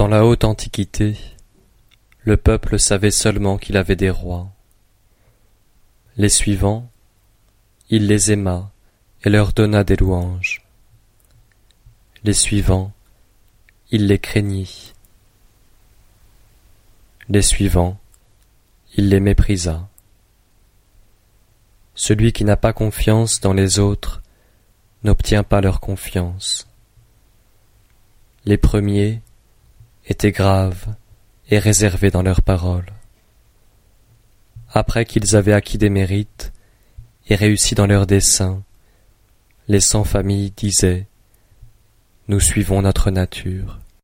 Dans la haute antiquité, le peuple savait seulement qu'il avait des rois. Les suivants, il les aima et leur donna des louanges. Les suivants, il les craignit. Les suivants, il les méprisa. Celui qui n'a pas confiance dans les autres n'obtient pas leur confiance. Les premiers étaient graves et réservés dans leurs paroles. Après qu'ils avaient acquis des mérites et réussi dans leurs desseins, les sans familles disaient Nous suivons notre nature.